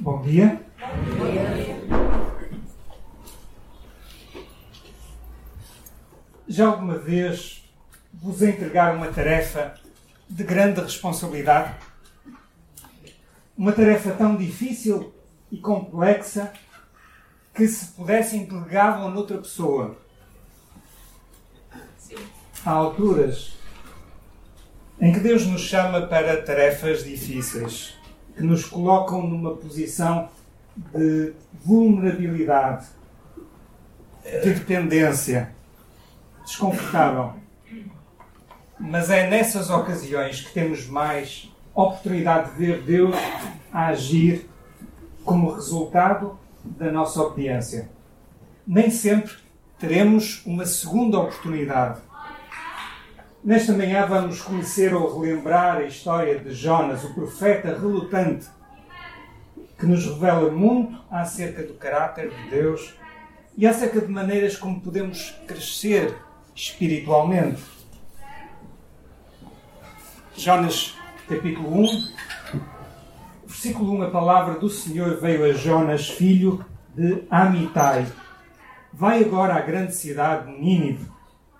Bom dia. Já alguma vez vos entregaram uma tarefa de grande responsabilidade? Uma tarefa tão difícil e complexa que se pudessem delegavam noutra pessoa. Há alturas em que Deus nos chama para tarefas difíceis, nos colocam numa posição de vulnerabilidade, de dependência, desconfortável. Mas é nessas ocasiões que temos mais oportunidade de ver Deus agir como resultado da nossa obediência. Nem sempre teremos uma segunda oportunidade Nesta manhã vamos conhecer ou relembrar a história de Jonas, o profeta relutante, que nos revela muito acerca do caráter de Deus e acerca de maneiras como podemos crescer espiritualmente. Jonas, capítulo 1, versículo 1, a palavra do Senhor veio a Jonas, filho de Amitai. Vai agora à grande cidade de Nínive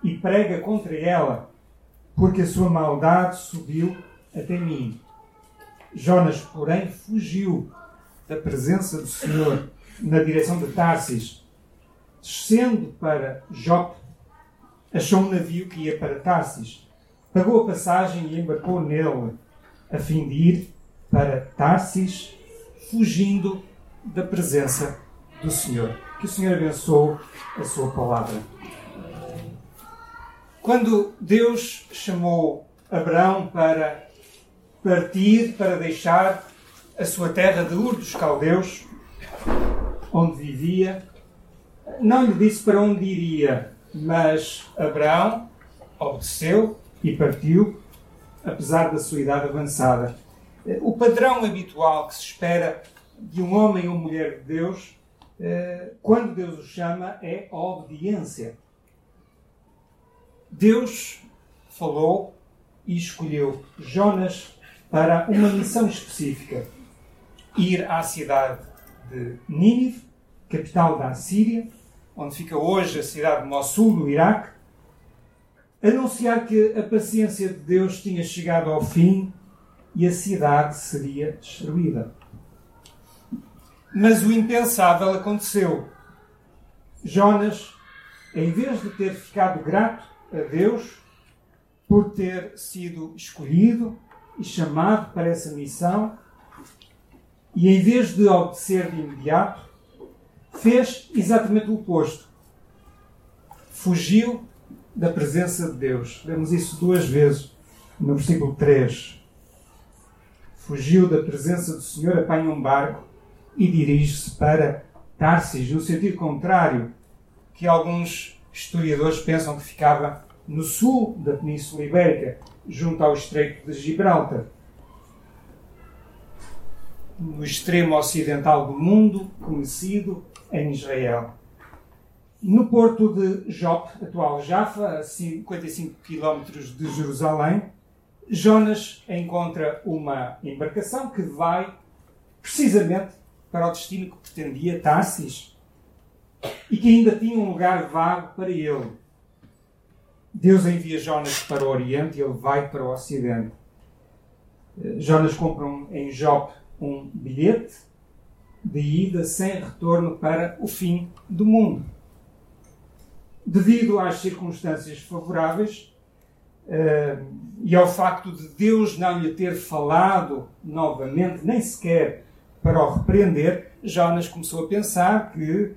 e prega contra ela porque a sua maldade subiu até mim. Jonas, porém, fugiu da presença do Senhor na direção de Tarsis. Descendo para Jope, achou um navio que ia para Tarsis. Pagou a passagem e embarcou nele, a fim de ir para Tarsis, fugindo da presença do Senhor. Que o Senhor abençoe a sua palavra. Quando Deus chamou Abraão para partir, para deixar a sua terra de Ur dos Caldeus, onde vivia, não lhe disse para onde iria, mas Abraão obedeceu e partiu, apesar da sua idade avançada. O padrão habitual que se espera de um homem ou mulher de Deus, eh, quando Deus o chama, é a obediência. Deus falou e escolheu Jonas para uma missão específica: ir à cidade de Nínive, capital da Assíria, onde fica hoje a cidade de Mossul, no Iraque, anunciar que a paciência de Deus tinha chegado ao fim e a cidade seria destruída. Mas o impensável aconteceu. Jonas, em vez de ter ficado grato a Deus por ter sido escolhido e chamado para essa missão e, em vez de obedecer de imediato, fez exatamente o oposto. Fugiu da presença de Deus. Vemos isso duas vezes no versículo 3. Fugiu da presença do Senhor, apanha um barco e dirige-se para Tarsis, no sentido contrário que alguns historiadores pensam que ficava no sul da Península Ibérica, junto ao Estreito de Gibraltar. No extremo ocidental do mundo, conhecido em Israel. No porto de Jope, atual Jaffa, a 55 km de Jerusalém, Jonas encontra uma embarcação que vai precisamente para o destino que pretendia, Tarsis, e que ainda tinha um lugar vago para ele. Deus envia Jonas para o Oriente e ele vai para o Ocidente. Eh, Jonas compra um, em Jope um bilhete de ida sem retorno para o fim do mundo. Devido às circunstâncias favoráveis uh, e ao facto de Deus não lhe ter falado novamente, nem sequer para o repreender, Jonas começou a pensar que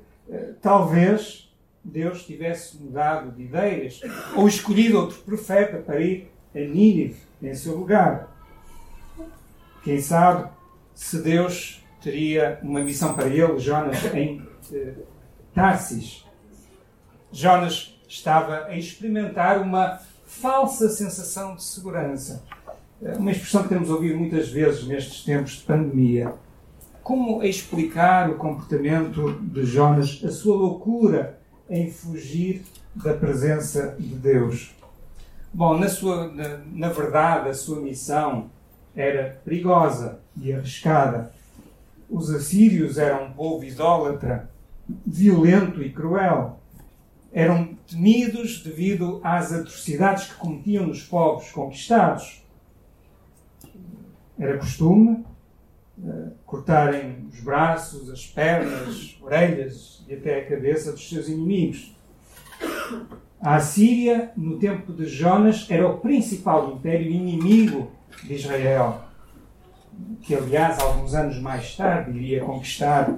talvez Deus tivesse mudado de ideias ou escolhido outro profeta para ir a Nínive em seu lugar. Quem sabe se Deus teria uma missão para ele, Jonas, em eh, Tarsis. Jonas estava a experimentar uma falsa sensação de segurança. Eh, uma expressão que temos ouvido muitas vezes nestes tempos de pandemia. Como explicar o comportamento de Jonas, a sua loucura em fugir da presença de Deus? Bom, na, sua, na, na verdade, a sua missão era perigosa e arriscada. os assírios eram um povo idólatra, violento e cruel. Eram temidos devido às atrocidades que cometiam nos povos conquistados. Era costume uh, cortarem os braços, as pernas, orelhas e até a cabeça dos seus inimigos. A Assíria, no tempo de Jonas, era o principal império inimigo de Israel que aliás, alguns anos mais tarde, iria conquistar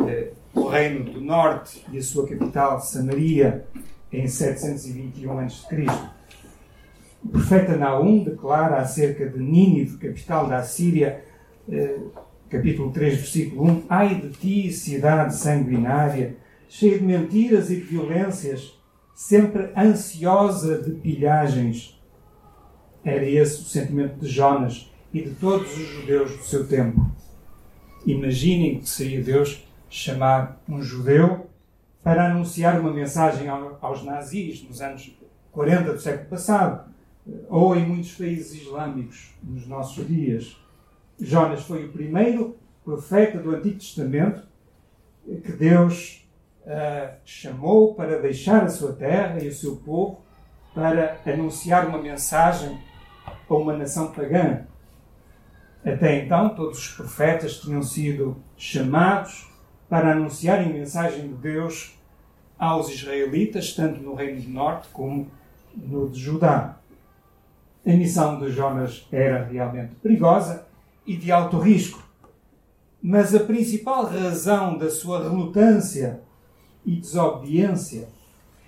eh, o Reino do Norte e a sua capital, Samaria, em 721 a.C. O profeta Naum declara acerca de Nínive, capital da Assíria, eh, capítulo 3, versículo 1: Ai de ti, cidade sanguinária, cheia de mentiras e de violências, sempre ansiosa de pilhagens. Era esse o sentimento de Jonas e de todos os judeus do seu tempo. Imaginem que seria Deus chamar um judeu para anunciar uma mensagem aos nazis nos anos 40 do século passado, ou em muitos países islâmicos nos nossos dias. Jonas foi o primeiro profeta do Antigo Testamento que Deus uh, chamou para deixar a sua terra e o seu povo para anunciar uma mensagem a uma nação pagã. Até então, todos os profetas tinham sido chamados para anunciarem a mensagem de Deus aos israelitas, tanto no Reino do Norte como no de Judá. A missão de Jonas era realmente perigosa e de alto risco. Mas a principal razão da sua relutância e desobediência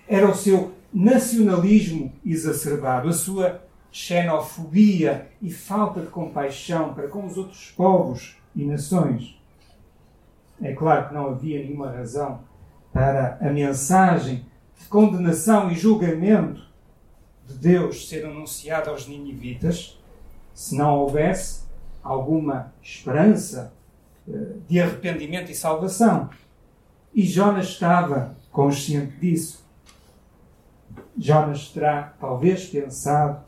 era o seu nacionalismo exacerbado, a sua xenofobia e falta de compaixão para com os outros povos e nações. É claro que não havia nenhuma razão para a mensagem de condenação e julgamento de Deus ser anunciada aos ninivitas se não houvesse alguma esperança eh, de arrependimento e salvação. E Jonas estava consciente disso. Jonas terá talvez pensado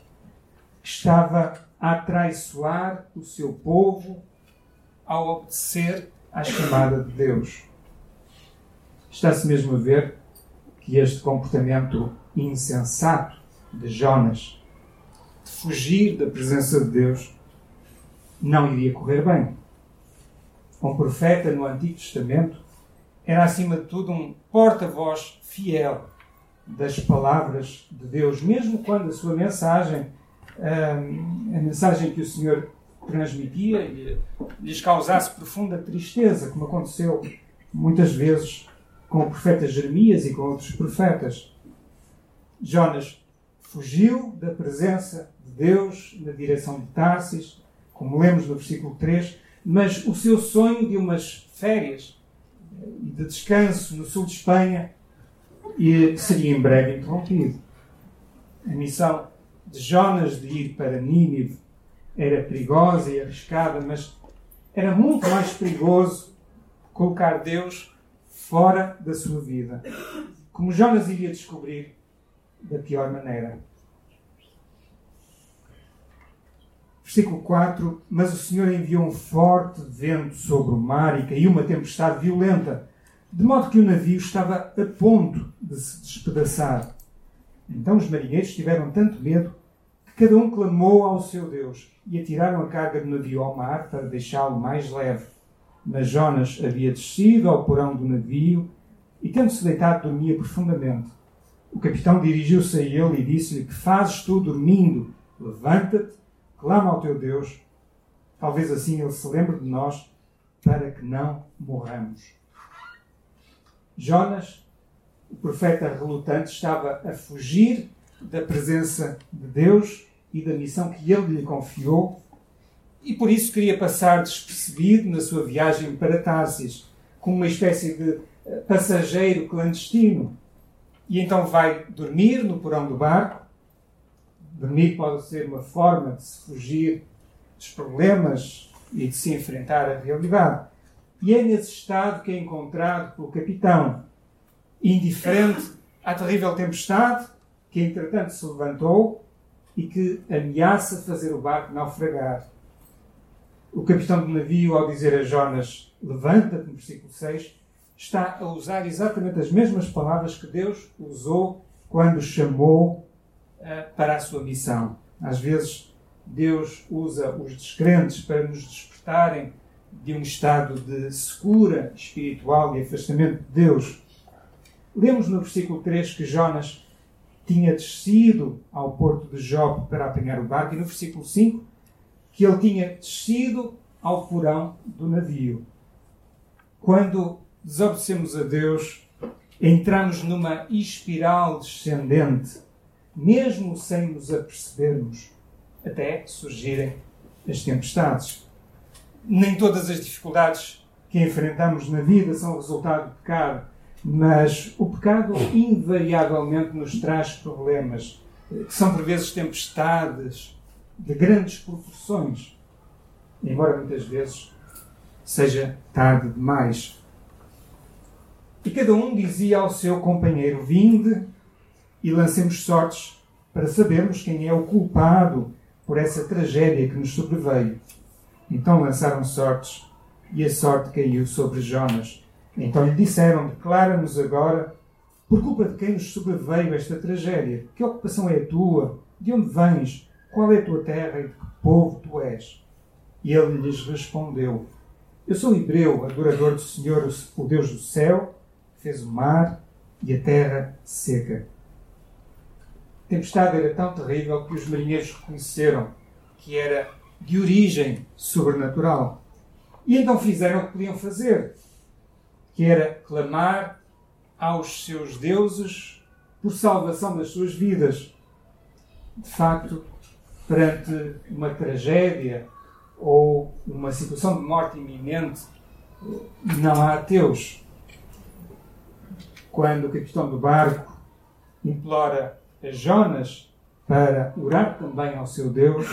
estava a traiçoar o seu povo ao obedecer à chamada de Deus. Está-se mesmo a ver que este comportamento insensato de Jonas de fugir da presença de Deus não iria correr bem. Um profeta no Antigo Testamento era, acima de tudo, um porta-voz fiel das palavras de Deus, mesmo quando a sua mensagem a mensagem que o Senhor transmitia lhes causasse profunda tristeza, como aconteceu muitas vezes com o profeta Jeremias e com outros profetas. Jonas fugiu da presença de Deus na direção de Tarsis, como lemos no versículo 3, mas o seu sonho de umas férias e de descanso no sul de Espanha seria em breve interrompido. A missão de Jonas de ir para Nínive era perigosa e arriscada, mas era muito mais perigoso colocar Deus fora da sua vida. Como Jonas iria descobrir da pior maneira. Versículo 4: Mas o Senhor enviou um forte vento sobre o mar e caiu uma tempestade violenta, de modo que o navio estava a ponto de se despedaçar. Então os marinheiros tiveram tanto medo Cada um clamou ao seu Deus e atiraram a carga do navio ao mar para deixá-lo mais leve. Mas Jonas havia descido ao porão do navio e, tendo-se deitado, dormia profundamente. O capitão dirigiu-se a ele e disse-lhe: Que fazes tu dormindo? Levanta-te, clama ao teu Deus. Talvez assim ele se lembre de nós para que não morramos. Jonas, o profeta relutante, estava a fugir da presença de Deus e da missão que ele lhe confiou, e por isso queria passar despercebido na sua viagem para Tarsis, como uma espécie de eh, passageiro clandestino. E então vai dormir no porão do barco. Dormir pode ser uma forma de se fugir dos problemas e de se enfrentar a realidade. E é nesse estado que é encontrado pelo capitão, indiferente à terrível tempestade, que entretanto se levantou e que ameaça fazer o barco naufragar. O capitão do navio, ao dizer a Jonas, levanta-te, no versículo 6, está a usar exatamente as mesmas palavras que Deus usou quando chamou uh, para a sua missão. Às vezes, Deus usa os descrentes para nos despertarem de um estado de secura espiritual e afastamento de Deus. Lemos no versículo 3 que Jonas tinha descido ao porto de Jope para apanhar o barco, e no versículo 5 que ele tinha descido ao porão do navio. Quando desobedecemos a Deus, entramos numa espiral descendente, mesmo sem nos apercebermos, até surgirem as tempestades. Nem todas as dificuldades que enfrentamos na vida são resultado do pecado, mas o pecado invariavelmente nos traz problemas, que são por vezes tempestades de grandes proporções, embora muitas vezes seja tarde demais. E cada um dizia ao seu companheiro: Vinde e lancemos sortes para sabermos quem é o culpado por essa tragédia que nos sobreveio. Então lançaram sortes e a sorte caiu sobre Jonas. Então lhe disseram: Declara-nos agora por culpa de quem nos sobreveio esta tragédia. Que ocupação é a tua? De onde vens? Qual é a tua terra e de que povo tu és? E ele lhes respondeu: Eu sou hebreu, adorador do Senhor, o Deus do céu fez o mar e a terra seca. Tempestade era tão terrível que os marinheiros reconheceram que era de origem sobrenatural. E então fizeram o que podiam fazer, que era clamar aos seus deuses por salvação das suas vidas. De facto, perante uma tragédia ou uma situação de morte iminente, não há ateus quando o capitão do barco implora Jonas para orar também ao seu Deus,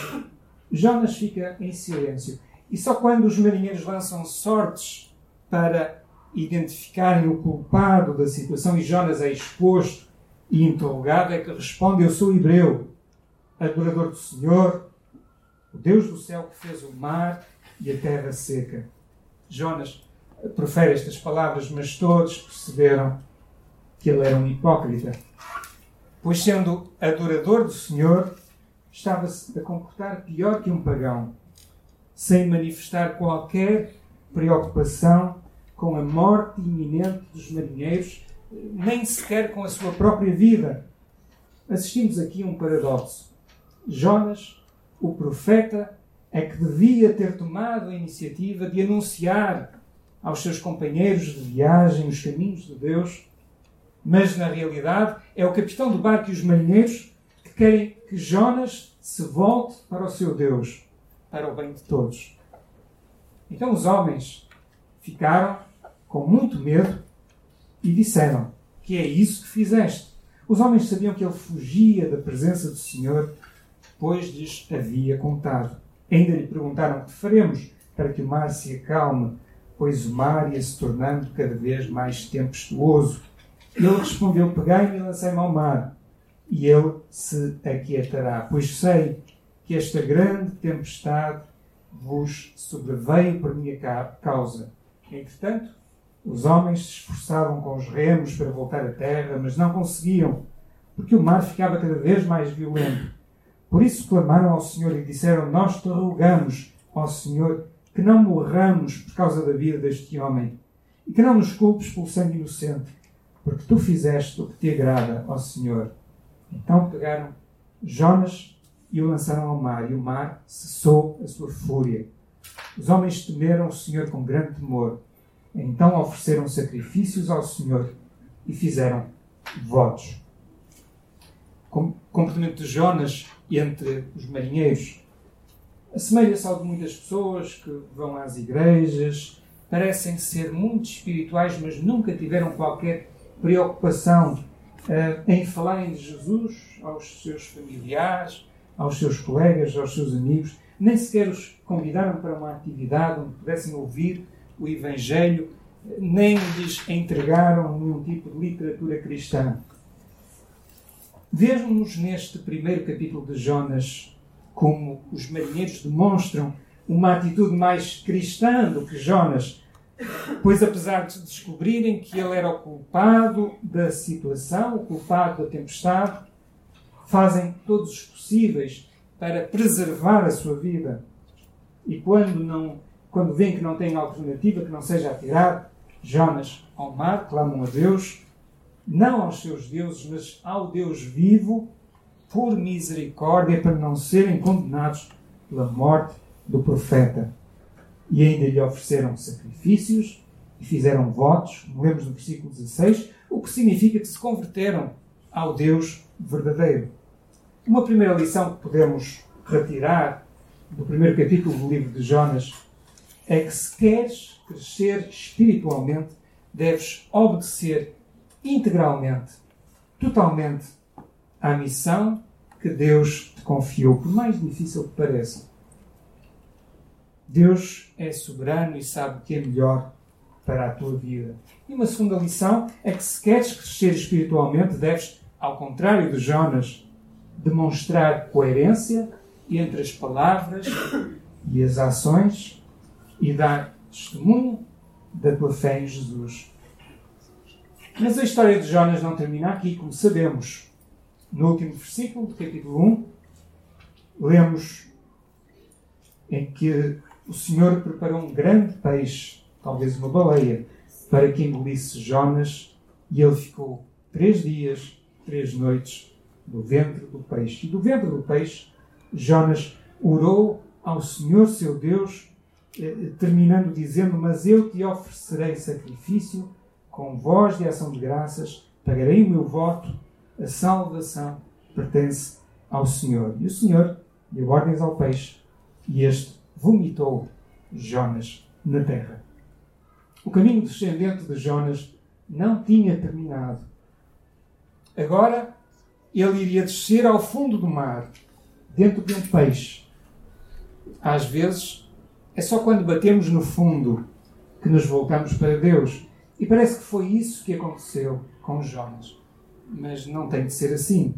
Jonas fica em silêncio. E só quando os marinheiros lançam sortes para identificarem o culpado da situação e Jonas é exposto e interrogado, é que responde: Eu sou hebreu, adorador do Senhor, o Deus do céu que fez o mar e a terra seca. Jonas profere estas palavras, mas todos perceberam que ele era um hipócrita, pois, sendo adorador do Senhor, estava-se a comportar pior que um pagão, sem manifestar qualquer preocupação com a morte iminente dos marinheiros, nem sequer com a sua própria vida. Assistimos aqui a um paradoxo. Jonas, o profeta, é que devia ter tomado a iniciativa de anunciar aos seus companheiros de viagem os caminhos de Deus mas, na realidade, é o capitão do barco e os marinheiros que querem que Jonas se volte para o seu Deus, para o bem de todos. Então os homens ficaram com muito medo e disseram: Que é isso que fizeste? Os homens sabiam que ele fugia da presença do Senhor, pois lhes havia contado. Ainda lhe perguntaram: Que faremos para que o mar se acalme? Pois o mar ia se tornando cada vez mais tempestuoso. Ele respondeu: Pegai-me e lancei-me ao mar, e ele se aquietará, pois sei que esta grande tempestade vos sobreveio por minha causa. Entretanto, os homens se esforçavam com os remos para voltar à terra, mas não conseguiam, porque o mar ficava cada vez mais violento. Por isso clamaram ao Senhor e disseram: Nós te rogamos, ó Senhor, que não morramos por causa da vida deste homem, e que não nos culpes pelo sangue inocente porque tu fizeste o que te agrada, ó Senhor. Então pegaram Jonas e o lançaram ao mar, e o mar cessou a sua fúria. Os homens temeram o Senhor com grande temor. Então ofereceram sacrifícios ao Senhor e fizeram votos. O comportamento de Jonas entre os marinheiros assemelha-se ao de muitas pessoas que vão às igrejas, parecem ser muito espirituais, mas nunca tiveram qualquer preocupação uh, em falarem de Jesus aos seus familiares, aos seus colegas, aos seus amigos, nem sequer os convidaram para uma atividade onde pudessem ouvir o Evangelho, nem lhes entregaram nenhum tipo de literatura cristã. Vemos neste primeiro capítulo de Jonas como os marinheiros demonstram uma atitude mais cristã do que Jonas, pois apesar de descobrirem que ele era o culpado da situação, o culpado da tempestade, fazem todos os possíveis para preservar a sua vida. E quando não, quando veem que não têm alternativa que não seja atirar Jonas ao mar, clamam a Deus, não aos seus deuses, mas ao Deus vivo, por misericórdia, para não serem condenados pela morte do profeta. E ainda lhe ofereceram sacrifícios e fizeram votos, como lemos no versículo 16, o que significa que se converteram ao Deus verdadeiro. Uma primeira lição que podemos retirar do primeiro capítulo do livro de Jonas é que se queres crescer espiritualmente, deves obedecer integralmente, totalmente à missão que Deus te confiou, por mais difícil que pareça. Deus é soberano e sabe o que é melhor para a tua vida. E uma segunda lição é que se queres crescer espiritualmente, deves, ao contrário de Jonas, demonstrar coerência entre as palavras e as ações e dar testemunho da tua fé em Jesus. Mas a história de Jonas não termina aqui, como sabemos. No último versículo do capítulo 1, lemos em que o Senhor preparou um grande peixe, talvez uma baleia, para que engolisse Jonas, e ele ficou três dias, três noites do ventre do peixe. E do ventre do peixe, Jonas orou ao Senhor seu Deus, eh, terminando dizendo: Mas eu te oferecerei sacrifício com voz de ação de graças, pagarei o meu voto, a salvação pertence ao Senhor. E o Senhor deu ordens ao peixe, e este vomitou Jonas na terra. O caminho descendente de Jonas não tinha terminado. Agora ele iria descer ao fundo do mar, dentro de um peixe. Às vezes, é só quando batemos no fundo que nos voltamos para Deus. E parece que foi isso que aconteceu com Jonas. Mas não tem de ser assim.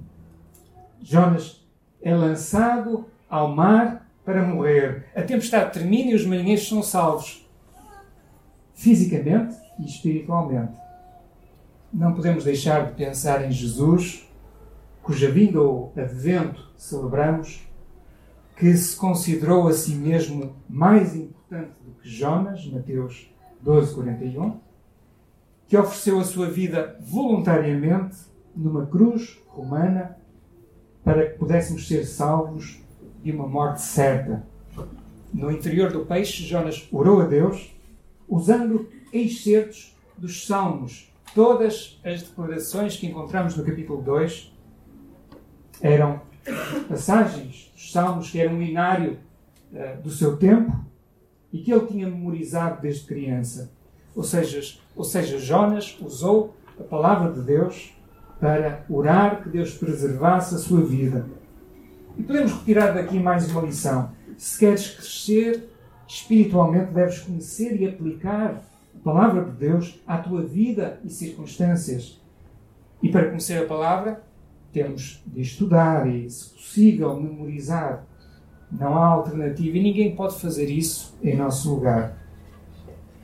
Jonas é lançado ao mar para morrer. A tempestade termina e os marinheiros são salvos. Fisicamente e espiritualmente. Não podemos deixar de pensar em Jesus cuja vinda ou advento celebramos, que se considerou a si mesmo mais importante do que Jonas, Mateus 12, 41, que ofereceu a sua vida voluntariamente numa cruz romana para que pudéssemos ser salvos de uma morte certa. No interior do peixe, Jonas orou a Deus usando excertos dos Salmos. Todas as declarações que encontramos no capítulo 2 eram passagens dos Salmos que eram um inário uh, do seu tempo e que ele tinha memorizado desde criança. Ou seja, ou seja, Jonas usou a palavra de Deus para orar que Deus preservasse a sua vida. E podemos retirar daqui mais uma lição. Se queres crescer espiritualmente, deves conhecer e aplicar a palavra de Deus à tua vida e circunstâncias. E para conhecer a palavra, temos de estudar e, se possível, memorizar. Não há alternativa e ninguém pode fazer isso em nosso lugar.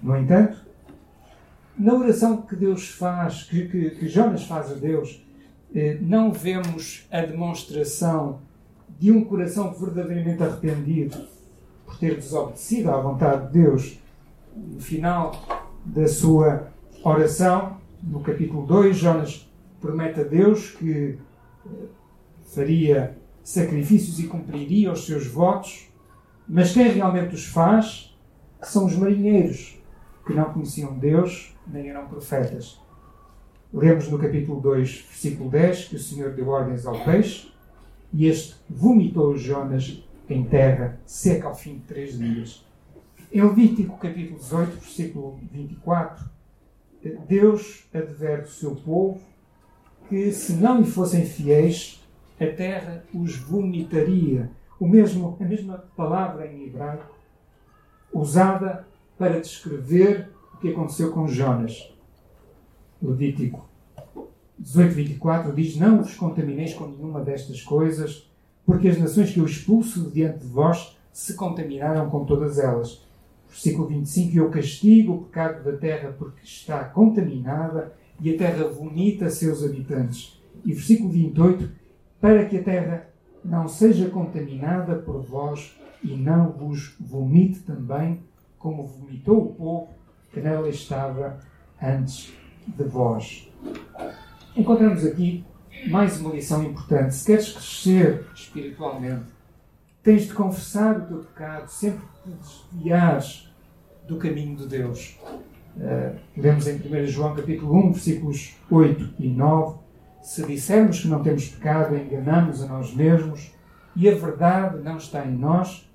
No entanto, na oração que Deus faz, que, que, que Jonas faz a Deus, eh, não vemos a demonstração de um coração verdadeiramente arrependido por ter desobedecido à vontade de Deus. No final da sua oração, no capítulo 2, Jonas promete a Deus que faria sacrifícios e cumpriria os seus votos, mas quem realmente os faz são os marinheiros, que não conheciam Deus nem eram profetas. Lemos no capítulo 2, versículo 10, que o Senhor deu ordens ao peixe e este vomitou Jonas em terra seca ao fim de três dias. Em Levítico capítulo 18, versículo 24, Deus adverte o seu povo que, se não lhe fossem fiéis, a terra os vomitaria. O mesmo, a mesma palavra em hebraico usada para descrever o que aconteceu com Jonas. Levítico 18, 24 diz: Não vos contamineis com nenhuma destas coisas, porque as nações que eu expulso diante de vós se contaminaram com todas elas. Versículo 25: Eu castigo o pecado da terra porque está contaminada e a terra vomita seus habitantes. E versículo 28: Para que a terra não seja contaminada por vós e não vos vomite também, como vomitou o povo que nela estava antes de vós. Encontramos aqui mais uma lição importante. Se queres crescer espiritualmente, tens de confessar o teu pecado sempre que te desviares do caminho de Deus. Uh, lemos em 1 João capítulo 1, versículos 8 e 9. Se dissermos que não temos pecado, enganamos a nós mesmos e a verdade não está em nós.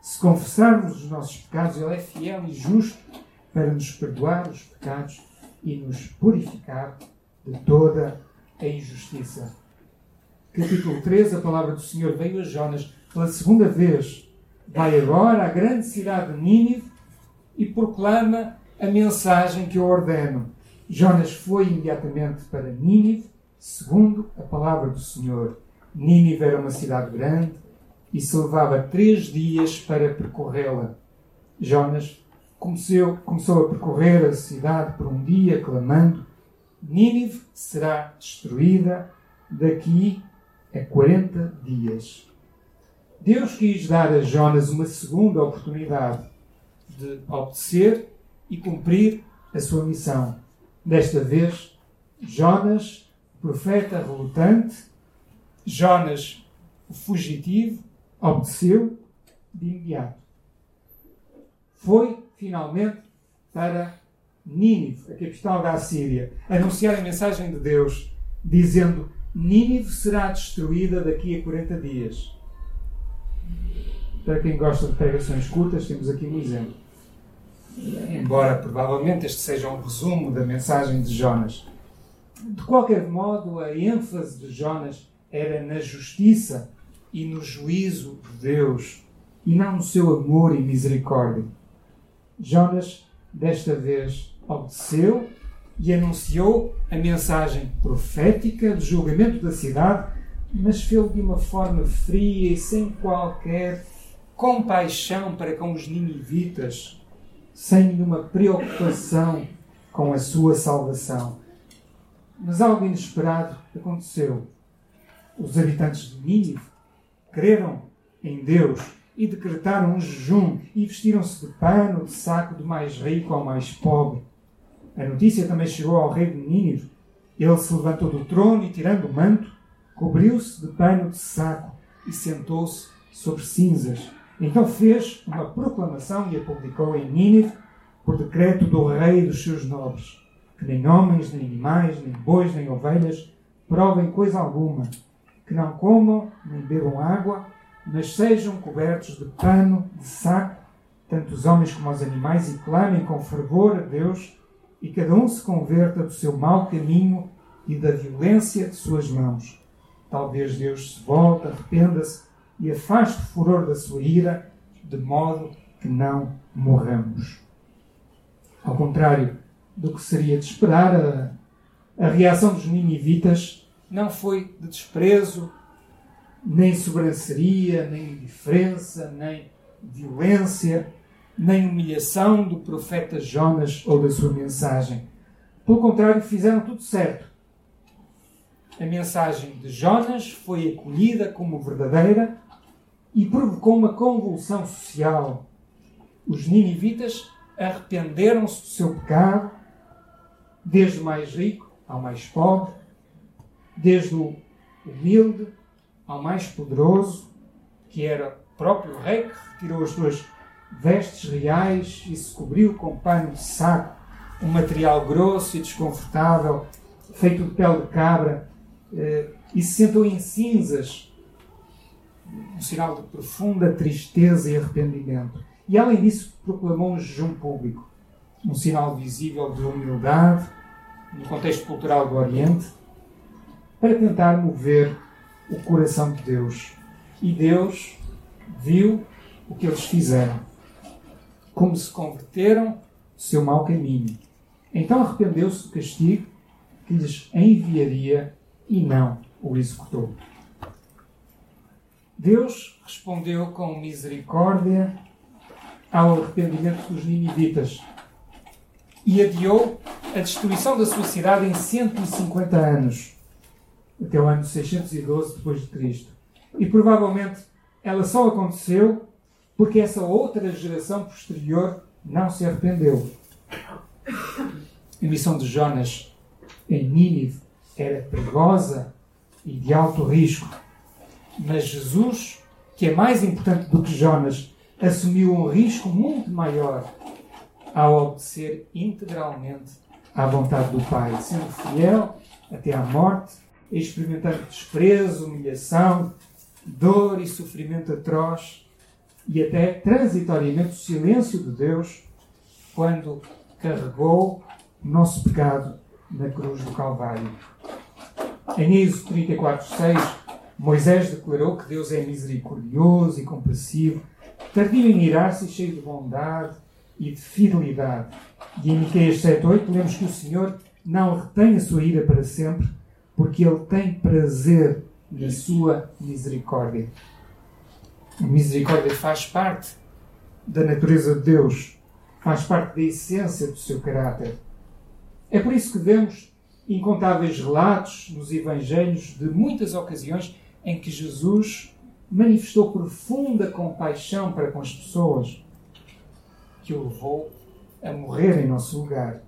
Se confessarmos os nossos pecados, Ele é fiel e justo para nos perdoar os pecados e nos purificar de toda a injustiça. Capítulo 3, a palavra do Senhor veio a Jonas pela segunda vez. Vai agora à grande cidade de Nínive e proclama a mensagem que eu ordeno. Jonas foi imediatamente para Nínive, segundo a palavra do Senhor. Nínive era uma cidade grande e se levava três dias para percorrê-la. Jonas começou, começou a percorrer a cidade por um dia, clamando: Nínive será destruída daqui a 40 dias. Deus quis dar a Jonas uma segunda oportunidade de obedecer e cumprir a sua missão. Desta vez, Jonas, profeta relutante, Jonas, o fugitivo, obedeceu de imediato. Foi finalmente para Nínive, a capital da Assíria, anunciar a mensagem de Deus, dizendo: Nínive será destruída daqui a 40 dias. Para quem gosta de pregações curtas, temos aqui um exemplo. Embora provavelmente este seja um resumo da mensagem de Jonas. De qualquer modo, a ênfase de Jonas era na justiça e no juízo de Deus, e não no seu amor e misericórdia. Jonas, desta vez, obedeceu e anunciou a mensagem profética do julgamento da cidade, mas fez de uma forma fria e sem qualquer compaixão para com os ninivitas, sem nenhuma preocupação com a sua salvação. Mas algo inesperado aconteceu. Os habitantes de Nínive creram em Deus e decretaram um jejum e vestiram-se de pano de saco do mais rico ao mais pobre. A notícia também chegou ao rei de Nínive. Ele se levantou do trono e, tirando o manto, cobriu-se de pano de saco e sentou-se sobre cinzas. Então fez uma proclamação e a publicou em Nínive por decreto do rei e dos seus nobres, que nem homens, nem animais, nem bois, nem ovelhas provem coisa alguma, que não comam nem bebam água, mas sejam cobertos de pano, de saco, tanto os homens como os animais, e clamem com fervor a Deus, e cada um se converta do seu mau caminho e da violência de suas mãos. Talvez Deus se volte, arrependa-se e afaste o furor da sua ira, de modo que não morramos. Ao contrário do que seria de esperar, a, a reação dos ninivitas não foi de desprezo, nem sobranceria, nem indiferença, nem violência, nem humilhação do profeta Jonas ou da sua mensagem. Pelo contrário, fizeram tudo certo. A mensagem de Jonas foi acolhida como verdadeira e provocou uma convulsão social. Os ninivitas arrependeram-se do seu pecado, desde o mais rico ao mais pobre, desde o humilde ao mais poderoso, que era o próprio rei, que retirou as suas vestes reais e se cobriu com pano de saco, um material grosso e desconfortável, feito de pele de cabra, eh, e se sentou em cinzas, um sinal de profunda tristeza e arrependimento. E além disso, proclamou um jejum público, um sinal visível de humildade no contexto cultural do Oriente, para tentar mover o coração de Deus. E Deus viu o que eles fizeram, como se converteram do seu mau caminho. Então arrependeu-se do castigo que lhes enviaria e não o executou. Deus respondeu com misericórdia ao arrependimento dos ninivitas e adiou a destruição da sua cidade em 150 anos, até o ano 612 depois de Cristo. E provavelmente ela só aconteceu porque essa outra geração posterior não se arrependeu. A missão de Jonas em Nínive era perigosa e de alto risco. Mas Jesus, que é mais importante do que Jonas, assumiu um risco muito maior ao obedecer integralmente à vontade do Pai, sendo fiel até à morte, experimentando desprezo, humilhação, dor e sofrimento atroz e até transitoriamente o silêncio de Deus quando carregou o nosso pecado na cruz do Calvário. Em Êxodo 34, 6, Moisés declarou que Deus é misericordioso e compassivo, tardio em irar-se cheio de bondade e de fidelidade. E em Miqueias 7,8 lemos que o Senhor não retém a sua ira para sempre, porque Ele tem prazer na sua misericórdia. A misericórdia faz parte da natureza de Deus, faz parte da essência do seu caráter. É por isso que vemos incontáveis relatos nos Evangelhos de muitas ocasiões em que Jesus manifestou profunda compaixão para com as pessoas, que o levou a morrer em nosso lugar.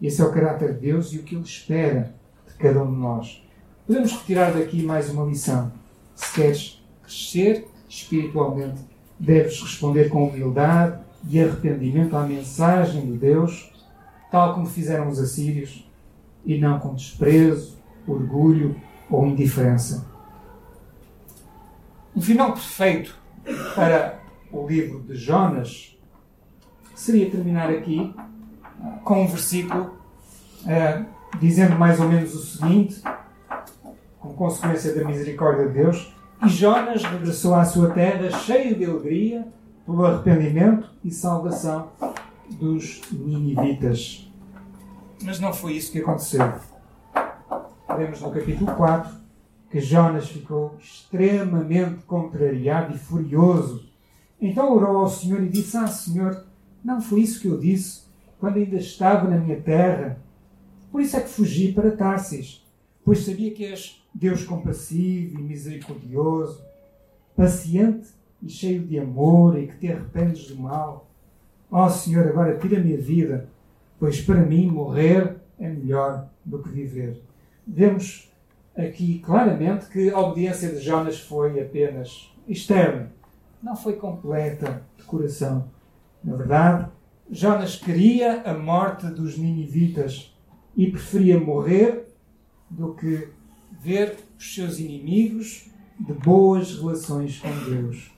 Esse é o caráter de Deus e o que Ele espera de cada um de nós. Podemos retirar daqui mais uma lição. Se queres crescer espiritualmente, deves responder com humildade e arrependimento à mensagem de Deus, tal como fizeram os assírios, e não com desprezo, orgulho ou indiferença. Um final perfeito para o livro de Jonas seria terminar aqui com um versículo uh, dizendo mais ou menos o seguinte, como consequência da misericórdia de Deus: E Jonas regressou à sua terra cheio de alegria pelo arrependimento e salvação dos ninivitas. Mas não foi isso que aconteceu. Vemos no capítulo 4 que Jonas ficou extremamente contrariado e furioso. Então orou ao Senhor e disse: Ah, Senhor, não foi isso que eu disse quando ainda estava na minha terra. Por isso é que fugi para Tarsis, pois sabia que és Deus compassivo e misericordioso, paciente e cheio de amor e que te arrependes do mal. Ó oh, Senhor, agora tira-me a vida, pois para mim morrer é melhor do que viver. Vemos aqui claramente que a obediência de Jonas foi apenas externa, não foi completa de coração. Na verdade, Jonas queria a morte dos ninivitas e preferia morrer do que ver os seus inimigos de boas relações com Deus.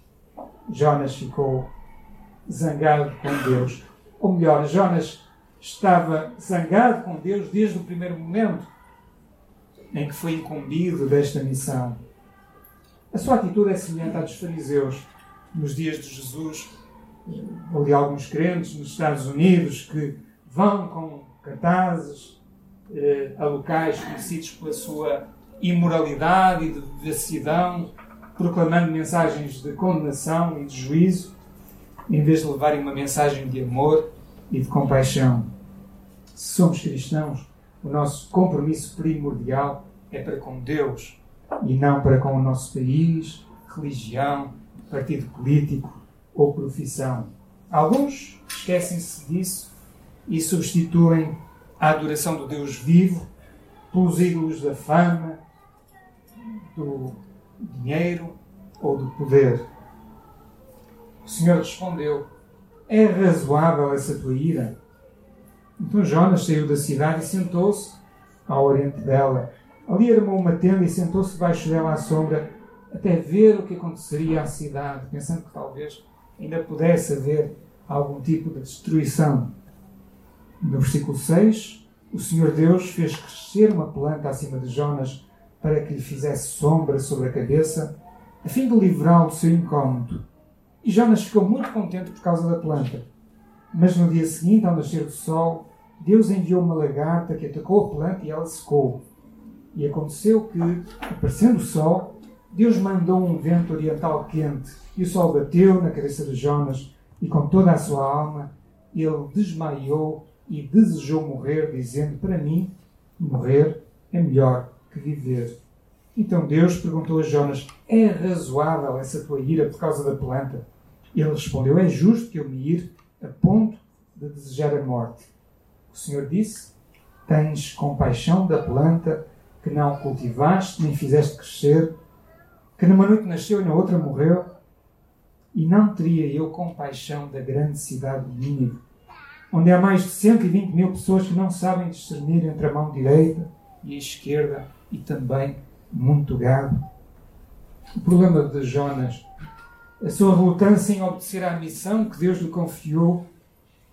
Jonas ficou zangado com Deus. Ou melhor, Jonas estava zangado com Deus desde o primeiro momento em que foi incumbido desta missão. A sua atitude é semelhante à dos fariseus nos dias de Jesus, ou de alguns crentes nos Estados Unidos que vão com cartazes eh, a locais conhecidos pela sua imoralidade e de devassidão, proclamando mensagens de condenação e de juízo, em vez de levarem uma mensagem de amor e de compaixão. Se somos cristãos, o nosso compromisso primordial é para com Deus e não para com o nosso país, religião, partido político ou profissão. Alguns esquecem-se disso e substituem a adoração do Deus vivo pelos ídolos da fama, do dinheiro ou do poder. O Senhor respondeu: É razoável essa tua ira? Então Jonas saiu da cidade e sentou-se ao oriente dela. Ali armou uma tenda e sentou-se debaixo dela à sombra, até ver o que aconteceria à cidade, pensando que talvez ainda pudesse haver algum tipo de destruição. No versículo 6, o Senhor Deus fez crescer uma planta acima de Jonas para que lhe fizesse sombra sobre a cabeça, a fim de livrá-lo do seu incômodo. E Jonas ficou muito contente por causa da planta. Mas no dia seguinte, ao nascer do sol, Deus enviou uma lagarta que atacou a planta e ela secou. E aconteceu que, aparecendo o sol, Deus mandou um vento oriental quente e o sol bateu na cabeça de Jonas e com toda a sua alma ele desmaiou e desejou morrer, dizendo: Para mim, morrer é melhor que viver. Então Deus perguntou a Jonas: É razoável essa tua ira por causa da planta? Ele respondeu: É justo que eu me ir a ponto de desejar a morte. O Senhor disse: Tens compaixão da planta que não cultivaste nem fizeste crescer, que numa noite nasceu e na outra morreu? E não teria eu compaixão da grande cidade de Nínive, onde há mais de 120 mil pessoas que não sabem discernir entre a mão direita e a esquerda e também muito gado? O problema de Jonas, a sua relutância em obedecer à missão que Deus lhe confiou,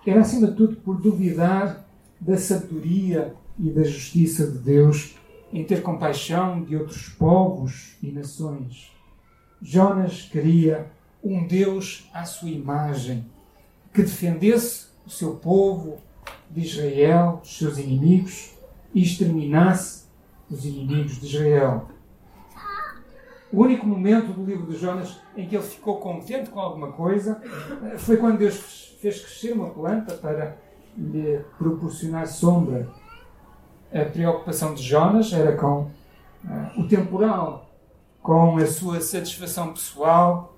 era acima de tudo por duvidar da sabedoria e da justiça de Deus em ter compaixão de outros povos e nações. Jonas queria um Deus à sua imagem, que defendesse o seu povo de Israel, os seus inimigos, e exterminasse os inimigos de Israel. O único momento do livro de Jonas em que ele ficou contente com alguma coisa foi quando Deus fez crescer uma planta para lhe proporcionar sombra. A preocupação de Jonas era com uh, o temporal, com a sua satisfação pessoal,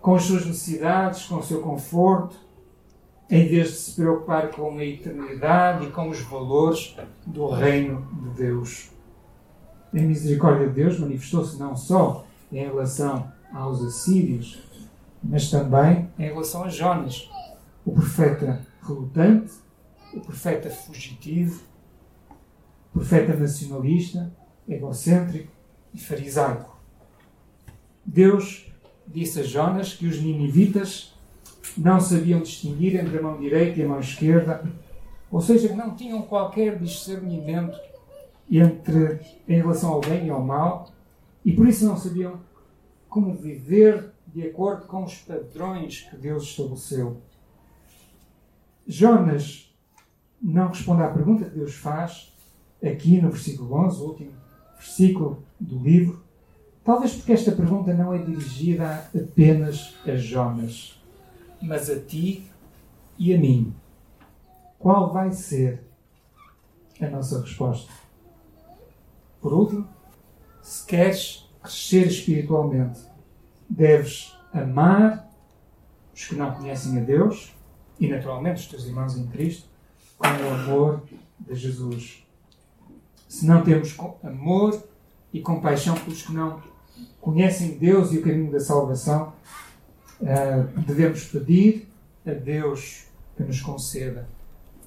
com as suas necessidades, com o seu conforto, em vez de se preocupar com a eternidade e com os valores do reino de Deus. A misericórdia de Deus manifestou-se não só em relação aos assírios, mas também em relação a Jonas, o profeta relutante, o profeta fugitivo, o profeta nacionalista, egocêntrico e farisaico. Deus disse a Jonas que os ninivitas não sabiam distinguir entre a mão direita e a mão esquerda, ou seja, que não tinham qualquer discernimento entre, em relação ao bem e ao mal, e por isso não sabiam como viver de acordo com os padrões que Deus estabeleceu. Jonas não responde à pergunta que Deus faz aqui no versículo 11, o último versículo do livro, talvez porque esta pergunta não é dirigida apenas a Jonas, mas a ti e a mim. Qual vai ser a nossa resposta? Por último, se queres crescer espiritualmente, deves amar os que não conhecem a Deus e, naturalmente, os teus irmãos em Cristo, com o amor de Jesus. Se não temos amor e compaixão pelos que não conhecem Deus e o caminho da salvação, eh, devemos pedir a Deus que nos conceda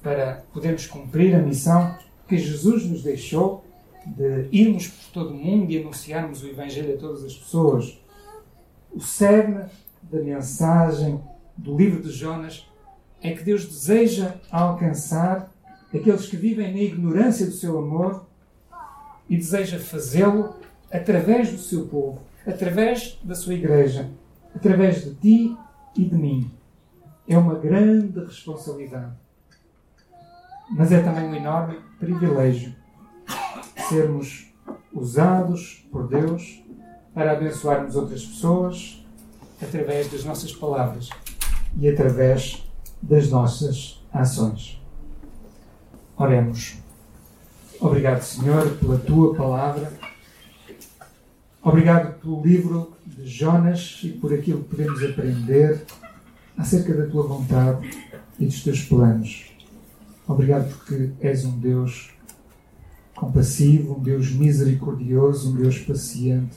para podermos cumprir a missão que Jesus nos deixou de irmos por todo o mundo e anunciarmos o Evangelho a todas as pessoas. O cerne da mensagem do livro de Jonas é que Deus deseja alcançar aqueles que vivem na ignorância do seu amor e deseja fazê-lo através do seu povo, através da sua igreja, através de ti e de mim. É uma grande responsabilidade. Mas é também um enorme privilégio sermos usados por Deus para abençoarmos outras pessoas através das nossas palavras e através das nossas ações. Oremos. Obrigado, Senhor, pela tua palavra. Obrigado pelo livro de Jonas e por aquilo que podemos aprender acerca da tua vontade e dos teus planos. Obrigado porque és um Deus compassivo, um Deus misericordioso, um Deus paciente,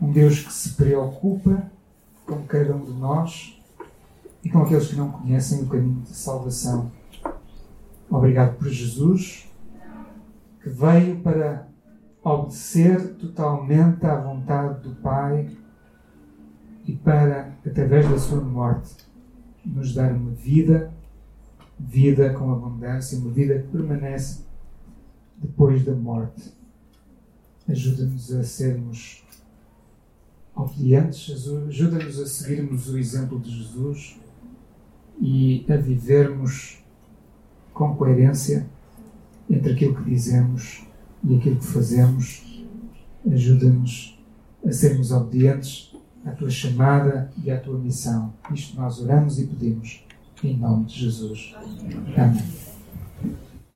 um Deus que se preocupa com cada um de nós e com aqueles que não conhecem o caminho de salvação. Obrigado por Jesus, que veio para obedecer totalmente à vontade do Pai e para, através da sua morte, nos dar uma vida, vida com abundância, uma vida que permanece depois da morte. Ajuda-nos a sermos obedientes, ajuda-nos a seguirmos o exemplo de Jesus e a vivermos com coerência entre aquilo que dizemos e aquilo que fazemos. Ajuda-nos a sermos obedientes à tua chamada e à tua missão. Isto nós oramos e pedimos em nome de Jesus. Amém.